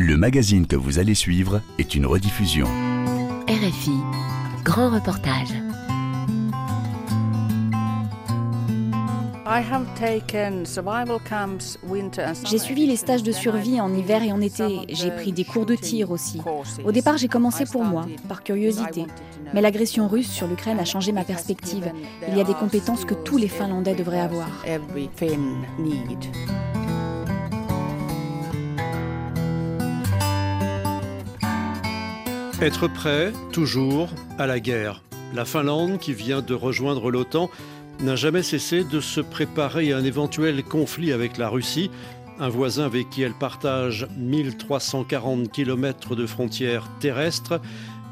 Le magazine que vous allez suivre est une rediffusion. RFI, grand reportage. J'ai suivi les stages de survie en hiver et en été. J'ai pris des cours de tir aussi. Au départ, j'ai commencé pour moi, par curiosité. Mais l'agression russe sur l'Ukraine a changé ma perspective. Il y a des compétences que tous les Finlandais devraient avoir. Être prêt, toujours, à la guerre. La Finlande, qui vient de rejoindre l'OTAN, n'a jamais cessé de se préparer à un éventuel conflit avec la Russie, un voisin avec qui elle partage 1340 km de frontières terrestres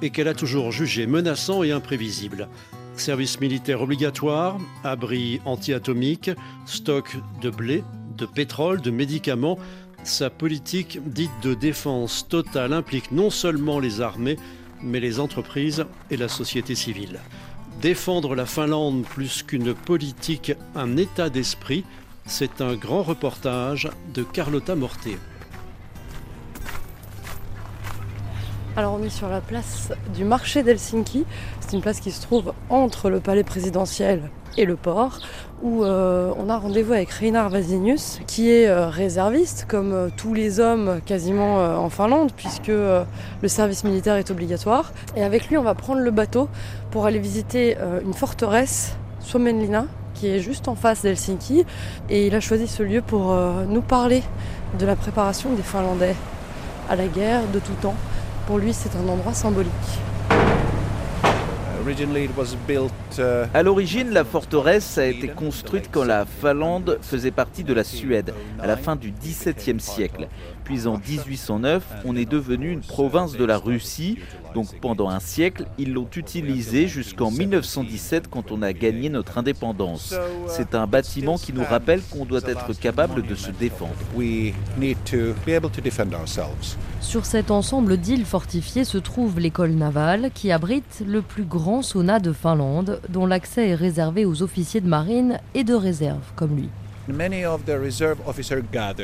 et qu'elle a toujours jugé menaçant et imprévisible. Service militaire obligatoire, abri anti-atomique, stock de blé, de pétrole, de médicaments, sa politique dite de défense totale implique non seulement les armées, mais les entreprises et la société civile. Défendre la Finlande plus qu'une politique, un état d'esprit, c'est un grand reportage de Carlotta Morté. Alors on est sur la place du marché d'Helsinki. C'est une place qui se trouve entre le palais présidentiel et le port, où euh, on a rendez-vous avec Reinar Vasinius, qui est euh, réserviste, comme euh, tous les hommes quasiment en Finlande, puisque le service militaire est obligatoire. Et avec lui, on va prendre le bateau pour aller visiter une forteresse, Suomenlinna, qui est juste en face d'Helsinki. Et il a choisi ce lieu pour nous parler de la préparation des Finlandais à la guerre de tout temps. Pour lui, c'est un endroit symbolique. Uh, à l'origine, la forteresse a été construite quand la Finlande faisait partie de la Suède, à la fin du XVIIe siècle. Puis en 1809, on est devenu une province de la Russie. Donc pendant un siècle, ils l'ont utilisée jusqu'en 1917 quand on a gagné notre indépendance. C'est un bâtiment qui nous rappelle qu'on doit être capable de se défendre. Sur cet ensemble d'îles fortifiées se trouve l'école navale qui abrite le plus grand sauna de Finlande, dont l'accès est réservé aux officiers de marine et de réserve comme lui.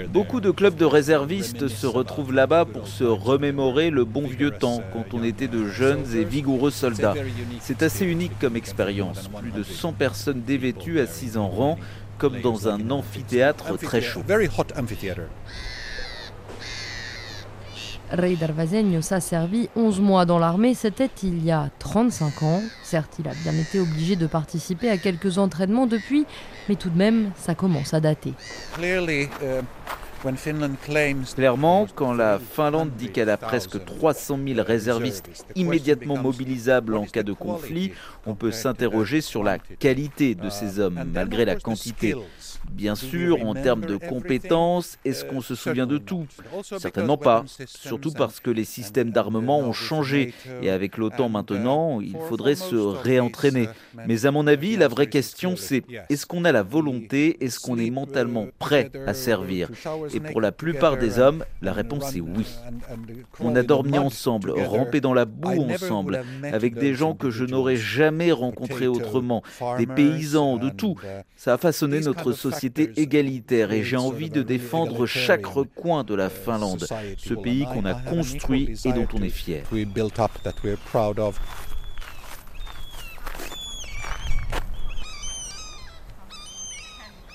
Beaucoup de clubs de réservistes se retrouvent là-bas pour se remémorer le bon vieux temps quand on était de jeunes et vigoureux soldats. C'est assez unique comme expérience. Plus de 100 personnes dévêtues assises en rang comme dans un amphithéâtre très chaud. Rey Darvazenius a servi 11 mois dans l'armée, c'était il y a 35 ans. Certes, il a bien été obligé de participer à quelques entraînements depuis, mais tout de même, ça commence à dater. Uh, Clairement, quand la Finlande dit qu'elle a presque 300 000 réservistes immédiatement mobilisables en cas de conflit, on peut s'interroger sur la qualité de ces hommes, malgré la quantité. Bien sûr, en termes de compétences, est-ce qu'on se souvient de tout? Certainement pas, surtout parce que les systèmes d'armement ont changé. et avec l'OTAN maintenant, il faudrait se réentraîner. Mais à mon avis, la vraie question c'est est-ce qu'on a la volonté, est-ce qu'on est mentalement prêt à servir? Et pour la plupart des hommes, la réponse est oui. On a dormi ensemble, rampé dans la boue ensemble, avec des gens que je n'aurais jamais rencontrés autrement, des paysans, de tout. Ça a façonné notre société égalitaire et j'ai envie de défendre chaque recoin de la Finlande, ce pays qu'on a construit et dont on est fier.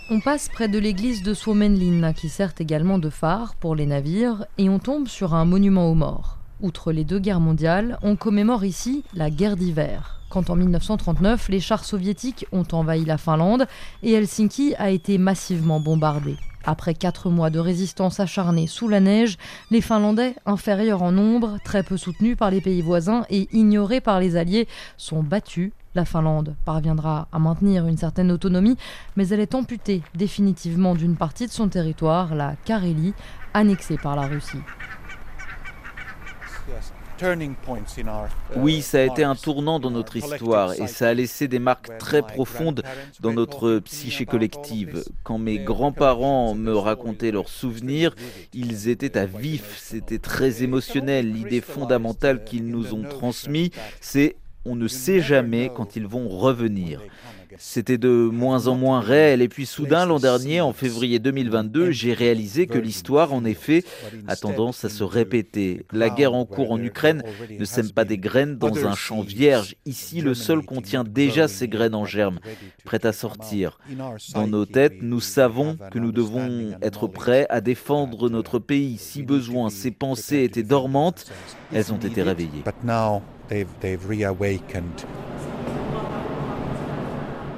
On passe près de l'église de Suomenlinna qui sert également de phare pour les navires et on tombe sur un monument aux morts. Outre les deux guerres mondiales, on commémore ici la guerre d'hiver quand en 1939 les chars soviétiques ont envahi la Finlande et Helsinki a été massivement bombardée. Après quatre mois de résistance acharnée sous la neige, les Finlandais, inférieurs en nombre, très peu soutenus par les pays voisins et ignorés par les Alliés, sont battus. La Finlande parviendra à maintenir une certaine autonomie, mais elle est amputée définitivement d'une partie de son territoire, la Carélie, annexée par la Russie. Oui, ça a été un tournant dans notre histoire et ça a laissé des marques très profondes dans notre psyché collective. Quand mes grands-parents me racontaient leurs souvenirs, ils étaient à vif, c'était très émotionnel. L'idée fondamentale qu'ils nous ont transmise, c'est on ne sait jamais quand ils vont revenir. C'était de moins en moins réel. Et puis soudain, l'an dernier, en février 2022, j'ai réalisé que l'histoire, en effet, a tendance à se répéter. La guerre en cours en Ukraine ne sème pas des graines dans un champ vierge. Ici, le sol contient déjà ces graines en germe, prêtes à sortir. Dans nos têtes, nous savons que nous devons être prêts à défendre notre pays si besoin. Ces pensées étaient dormantes, elles ont été réveillées.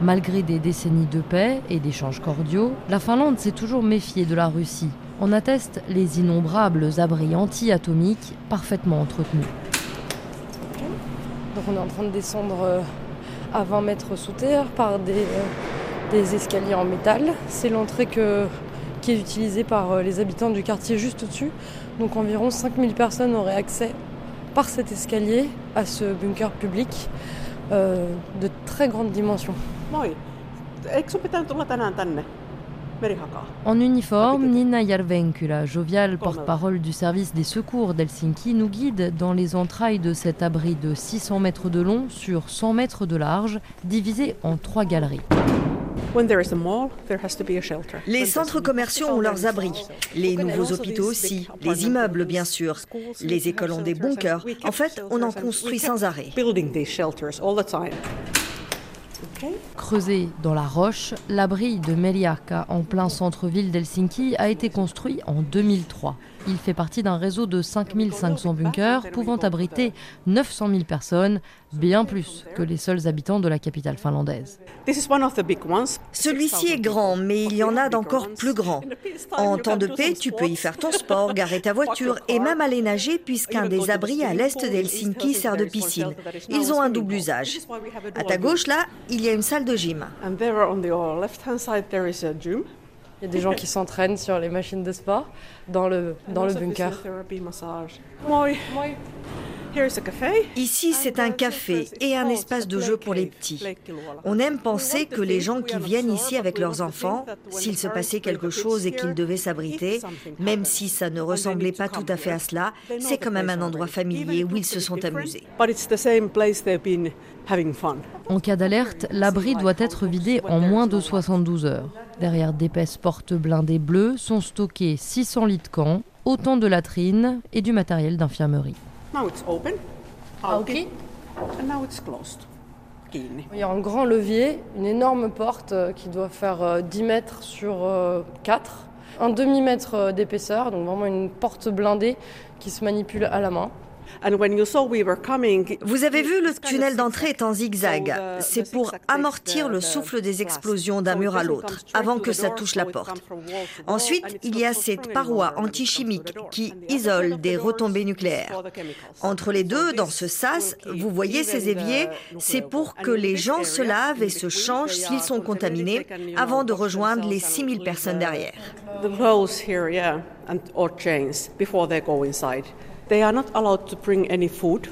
Malgré des décennies de paix et d'échanges cordiaux, la Finlande s'est toujours méfiée de la Russie. En attestent les innombrables abris anti-atomiques parfaitement entretenus. Donc on est en train de descendre euh, à 20 mètres sous terre par des, euh, des escaliers en métal. C'est l'entrée qui est utilisée par euh, les habitants du quartier juste au-dessus. Donc environ 5000 personnes auraient accès par cet escalier à ce bunker public de très grande dimension. En uniforme, Nina Järvenkylä, joviale porte-parole du service des secours d'Helsinki, nous guide dans les entrailles de cet abri de 600 mètres de long sur 100 mètres de large, divisé en trois galeries. Les centres commerciaux ont leurs abris, les nouveaux hôpitaux aussi, les immeubles bien sûr, les écoles ont des bunkers. En fait, on en construit sans arrêt. Creusé dans la roche, l'abri de Meliarka, en plein centre-ville d'Helsinki, a été construit en 2003. Il fait partie d'un réseau de 5500 bunkers pouvant abriter 900 000 personnes, bien plus que les seuls habitants de la capitale finlandaise. Celui-ci est grand, mais il y en a d'encore plus grands. En temps de paix, tu peux y faire ton sport, garer ta voiture et même aller nager puisqu'un des abris à l'est d'Helsinki sert de piscine. Ils ont un double usage. À ta gauche, là, il y a une salle de gym. Il y a des gens qui s'entraînent sur les machines de sport dans le, dans le bunker. Ici, c'est un café et un espace de jeu pour les petits. On aime penser que les gens qui viennent ici avec leurs enfants, s'il se passait quelque chose et qu'ils devaient s'abriter, même si ça ne ressemblait pas tout à fait à cela, c'est quand même un endroit familier où ils se sont amusés. En cas d'alerte, l'abri doit être vidé en moins de 72 heures. Derrière d'épaisses portes blindées bleues sont stockés 600 lits de camp, autant de latrines et du matériel d'infirmerie. Ah, il y a un grand levier, une énorme porte euh, qui doit faire 10 euh, mètres sur 4, euh, un demi-mètre d'épaisseur, donc vraiment une porte blindée qui se manipule à la main. Vous avez vu, le tunnel d'entrée est en zigzag. C'est pour amortir le souffle des explosions d'un mur à l'autre, avant que ça touche la porte. Ensuite, il y a cette paroi antichimique qui isole des retombées nucléaires. Entre les deux, dans ce sas, vous voyez ces éviers, c'est pour que les gens se lavent et se changent s'ils sont contaminés avant de rejoindre les 6000 personnes derrière. They are not allowed to bring any food.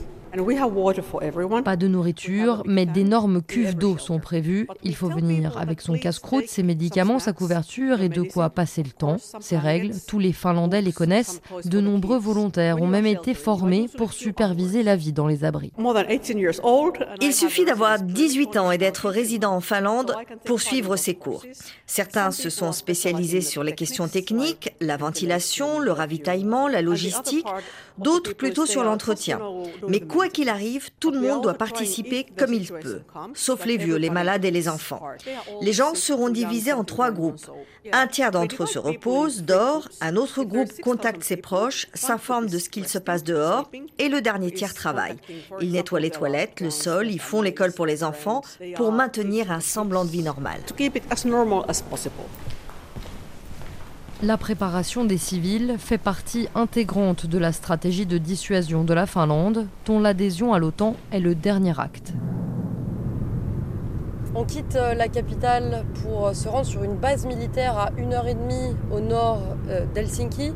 Pas de nourriture, mais d'énormes cuves d'eau sont prévues. Il faut venir avec son casse-croûte, ses médicaments, sa couverture et de quoi passer le temps. Ces règles, tous les Finlandais les connaissent. De nombreux volontaires ont même été formés pour superviser la vie dans les abris. Il suffit d'avoir 18 ans et d'être résident en Finlande pour suivre ces cours. Certains se sont spécialisés sur les questions techniques, la ventilation, le ravitaillement, la logistique, d'autres plutôt sur l'entretien. Mais quoi qu'il arrive, tout le monde doit participer comme il peut, sauf les vieux, les malades et les enfants. Les gens seront divisés en trois groupes. Un tiers d'entre eux se repose, dort, un autre groupe contacte ses proches, s'informe de ce qu'il se passe dehors, et le dernier tiers travaille. Ils nettoient les toilettes, le sol, ils font l'école pour les enfants pour maintenir un semblant de vie normale. La préparation des civils fait partie intégrante de la stratégie de dissuasion de la Finlande, dont l'adhésion à l'OTAN est le dernier acte. On quitte euh, la capitale pour euh, se rendre sur une base militaire à 1h30 au nord euh, d'Helsinki,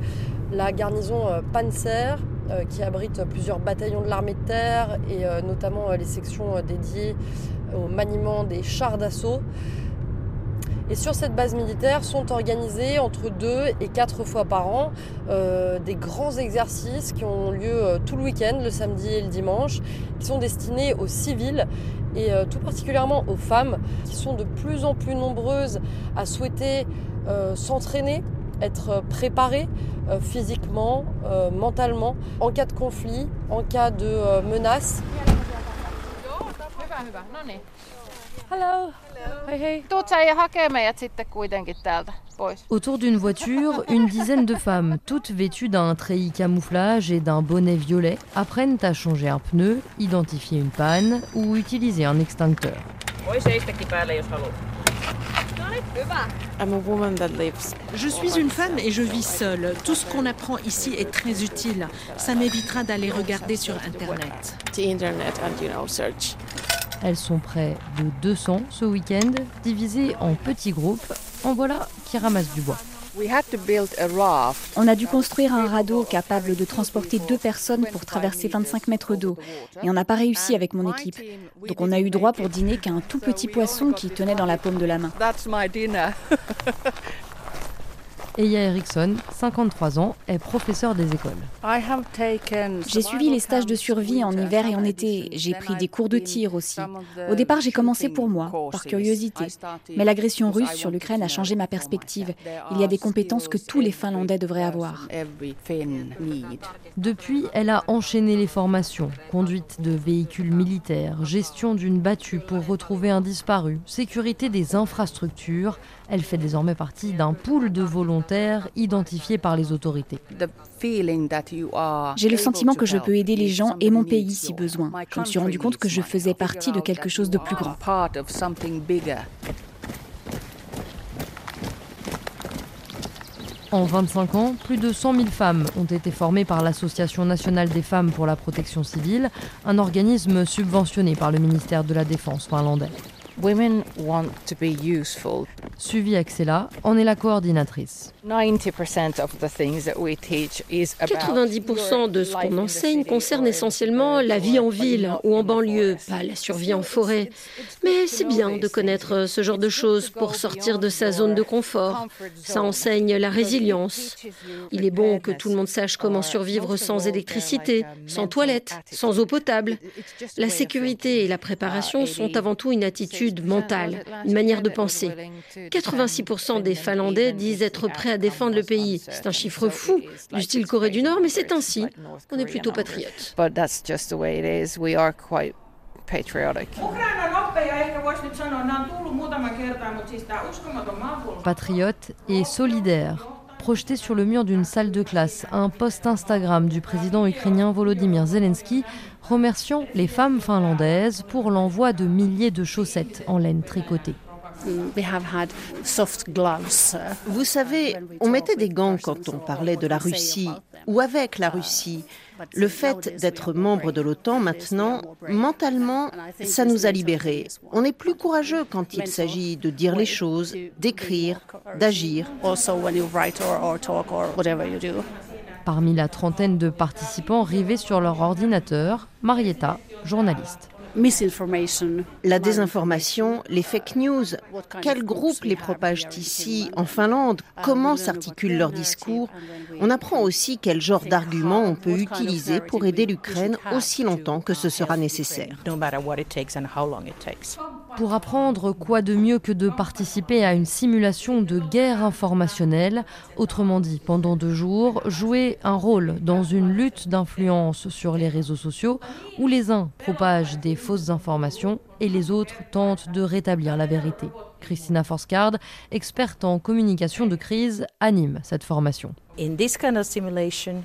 la garnison Panzer, qui abrite plusieurs bataillons de l'armée de terre et notamment les sections dédiées au maniement des chars d'assaut. Et sur cette base militaire sont organisés entre deux et quatre fois par an euh, des grands exercices qui ont lieu euh, tout le week-end, le samedi et le dimanche, qui sont destinés aux civils et euh, tout particulièrement aux femmes qui sont de plus en plus nombreuses à souhaiter s'entraîner, être préparées physiquement, mentalement, en cas de conflit, en cas de menace. Autour d'une voiture, une dizaine de femmes, toutes vêtues d'un treillis camouflage et d'un bonnet violet, apprennent à changer un pneu, identifier une panne ou utiliser un extincteur. Je suis une femme et je vis seule. Tout ce qu'on apprend ici est très utile. Ça m'évitera d'aller regarder sur Internet. Elles sont près de 200 ce week-end, divisées en petits groupes. En voilà qui ramassent du bois. On a dû construire un radeau capable de transporter deux personnes pour traverser 25 mètres d'eau. Et on n'a pas réussi avec mon équipe. Donc on a eu droit pour dîner qu'à un tout petit poisson qui tenait dans la paume de la main. Eya Erickson, 53 ans, est professeur des écoles. J'ai suivi les stages de survie en hiver et en été. J'ai pris des cours de tir aussi. Au départ, j'ai commencé pour moi, par curiosité. Mais l'agression russe sur l'Ukraine a changé ma perspective. Il y a des compétences que tous les Finlandais devraient avoir. Depuis, elle a enchaîné les formations, conduite de véhicules militaires, gestion d'une battue pour retrouver un disparu, sécurité des infrastructures. Elle fait désormais partie d'un pool de volontaires identifiés par les autorités. J'ai le sentiment que je peux aider les gens et mon pays si besoin. Je me suis rendu compte que je faisais partie de quelque chose de plus grand. En 25 ans, plus de 100 000 femmes ont été formées par l'Association nationale des femmes pour la protection civile, un organisme subventionné par le ministère de la Défense finlandais. Suivi Axela en est la coordinatrice. 90% de ce qu'on enseigne concerne essentiellement la vie en ville ou en banlieue, pas la survie en forêt. Mais c'est bien de connaître ce genre de choses pour sortir de sa zone de confort. Ça enseigne la résilience. Il est bon que tout le monde sache comment survivre sans électricité, sans toilette, sans eau potable. La sécurité et la préparation sont avant tout une attitude mentale, une manière de penser. 86% des Finlandais disent être prêts à défendre le pays. C'est un chiffre fou, du style Corée du Nord, mais c'est ainsi. On est plutôt patriotes. Patriote et solidaire. Projeté sur le mur d'une salle de classe, un post Instagram du président ukrainien Volodymyr Zelensky remerciant les femmes finlandaises pour l'envoi de milliers de chaussettes en laine tricotée. Vous savez, on mettait des gants quand on parlait de la Russie ou avec la Russie. Le fait d'être membre de l'OTAN maintenant, mentalement, ça nous a libérés. On est plus courageux quand il s'agit de dire les choses, d'écrire, d'agir. Parmi la trentaine de participants rivés sur leur ordinateur, Marietta, journaliste. La désinformation, les fake news, quels groupes les propagent ici, en Finlande, comment s'articulent leurs discours? On apprend aussi quel genre d'arguments on peut utiliser pour aider l'Ukraine aussi longtemps que ce sera nécessaire. Pour apprendre quoi de mieux que de participer à une simulation de guerre informationnelle, autrement dit, pendant deux jours, jouer un rôle dans une lutte d'influence sur les réseaux sociaux où les uns propagent des fausses informations et les autres tentent de rétablir la vérité. Christina Forsgaard, experte en communication de crise, anime cette formation.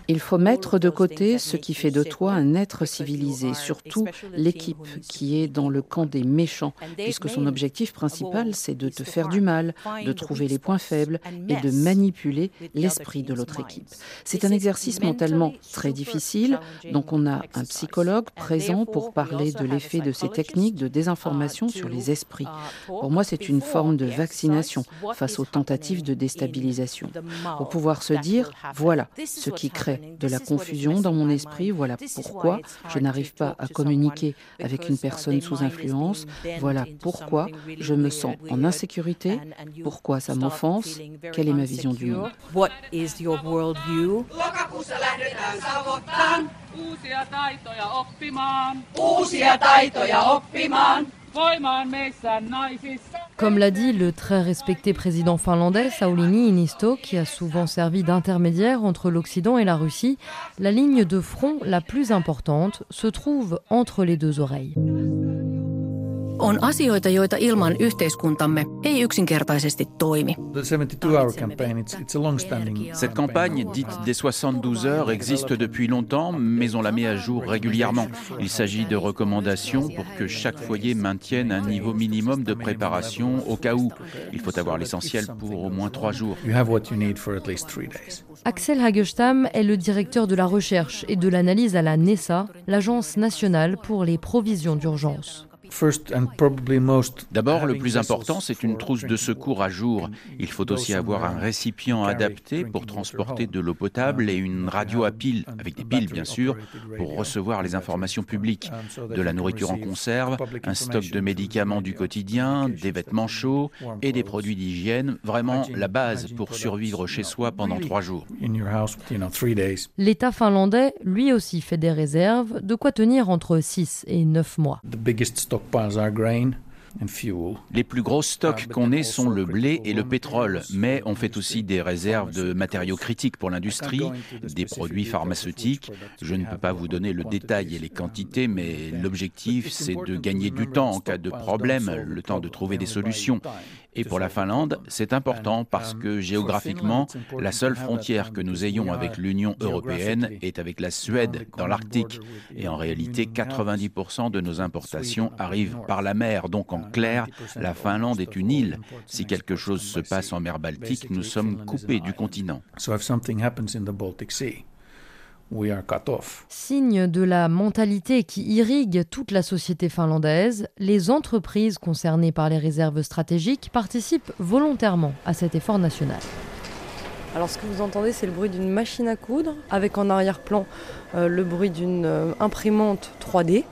Il faut mettre de côté ce qui fait de toi un être civilisé, surtout l'équipe qui est dans le camp des méchants, puisque son objectif principal, c'est de te faire du mal, de trouver les points faibles et de manipuler l'esprit de l'autre équipe. C'est un exercice mentalement très difficile, donc on a un psychologue présent pour parler de l'effet de ces techniques de désinformation sur les esprits. Pour moi, c'est une forme de vaccination face aux tentatives de déstabilisation. Pour pouvoir se dire dire voilà ce qui crée de la confusion dans mon esprit, voilà pourquoi je n'arrive pas à communiquer avec une personne sous influence, voilà pourquoi je me sens en insécurité, pourquoi ça m'offense, quelle est ma vision du monde? Comme l'a dit le très respecté président finlandais Sauli Inisto, qui a souvent servi d'intermédiaire entre l'Occident et la Russie, la ligne de front la plus importante se trouve entre les deux oreilles. On asioita, joita ilman yhteiskuntamme ei yksinkertaisesti toimi. Cette campagne, dite des 72 heures, existe depuis longtemps, mais on la met à jour régulièrement. Il s'agit de recommandations pour que chaque foyer maintienne un niveau minimum de préparation au cas où. Il faut avoir l'essentiel pour au moins trois jours. Axel Hagestam est le directeur de la recherche et de l'analyse à la NESA, l'Agence nationale pour les provisions d'urgence. D'abord, le plus important, c'est une trousse de secours à jour. Il faut aussi avoir un récipient adapté pour transporter de l'eau potable et une radio à piles, avec des piles bien sûr, pour recevoir les informations publiques. De la nourriture en conserve, un stock de médicaments du quotidien, des vêtements chauds et des produits d'hygiène, vraiment la base pour survivre chez soi pendant trois jours. L'État finlandais, lui aussi, fait des réserves, de quoi tenir entre 6 et 9 mois. stockpiles our grain. Les plus gros stocks qu'on ait sont le blé et le pétrole, mais on fait aussi des réserves de matériaux critiques pour l'industrie, des produits pharmaceutiques. Je ne peux pas vous donner le détail et les quantités, mais l'objectif, c'est de gagner du temps en cas de problème, le temps de trouver des solutions. Et pour la Finlande, c'est important parce que géographiquement, la seule frontière que nous ayons avec l'Union européenne est avec la Suède dans l'Arctique. Et en réalité, 90% de nos importations arrivent par la mer. Donc en clair, la Finlande est une île. Si quelque chose se passe en mer Baltique, nous sommes coupés du continent. Signe de la mentalité qui irrigue toute la société finlandaise, les entreprises concernées par les réserves stratégiques participent volontairement à cet effort national. Alors ce que vous entendez, c'est le bruit d'une machine à coudre, avec en arrière-plan euh, le bruit d'une euh, imprimante 3D.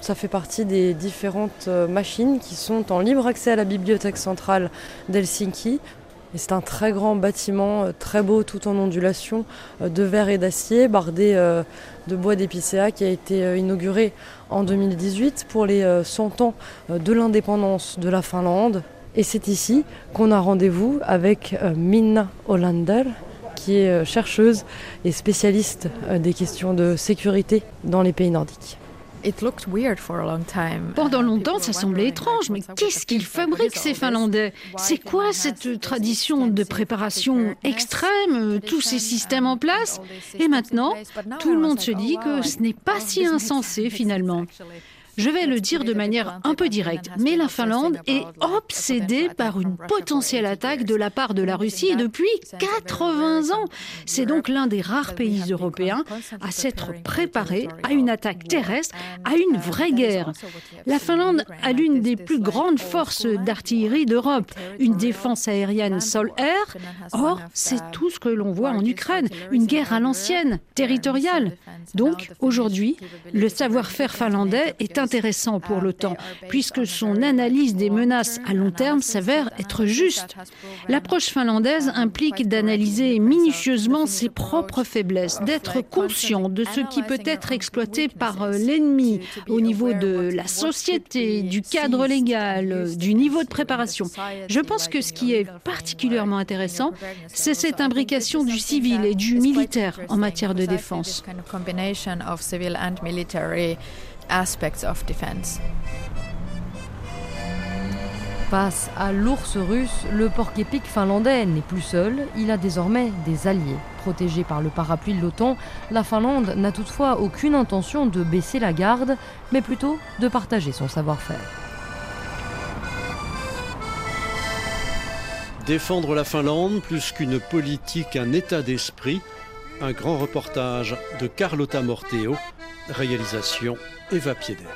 Ça fait partie des différentes euh, machines qui sont en libre accès à la bibliothèque centrale d'Helsinki c'est un très grand bâtiment, euh, très beau, tout en ondulation, euh, de verre et d'acier, bardé de bois d'épicéa, qui a été inauguré en 2018 pour les 100 ans de l'indépendance de la Finlande. Et c'est ici qu'on a rendez-vous avec Minna Hollander, qui est chercheuse et spécialiste des questions de sécurité dans les pays nordiques. Pendant longtemps, ça semblait étrange, mais qu'est-ce qu'ils fabriquent ces Finlandais? C'est quoi cette tradition de préparation extrême, tous ces systèmes en place? Et maintenant, tout le monde se dit que ce n'est pas si insensé finalement. Je vais le dire de manière un peu directe, mais la Finlande est obsédée par une potentielle attaque de la part de la Russie depuis 80 ans. C'est donc l'un des rares pays européens à s'être préparé à une attaque terrestre, à une vraie guerre. La Finlande a l'une des plus grandes forces d'artillerie d'Europe, une défense aérienne sol-air. Or, c'est tout ce que l'on voit en Ukraine, une guerre à l'ancienne, territoriale. Donc, aujourd'hui, le savoir-faire finlandais est un intéressant pour l'OTAN, puisque son analyse des menaces à long terme s'avère être juste. L'approche finlandaise implique d'analyser minutieusement ses propres faiblesses, d'être conscient de ce qui peut être exploité par euh, l'ennemi au niveau de la société, du cadre légal, du niveau de préparation. Je pense que ce qui est particulièrement intéressant, c'est cette imbrication du civil et du militaire en matière de défense aspects of defense. Face à l'ours russe, le porc-épic finlandais n'est plus seul, il a désormais des alliés. Protégé par le parapluie de l'OTAN, la Finlande n'a toutefois aucune intention de baisser la garde, mais plutôt de partager son savoir-faire. Défendre la Finlande, plus qu'une politique, un état d'esprit, un grand reportage de Carlotta Morteo, réalisation Eva Piedel.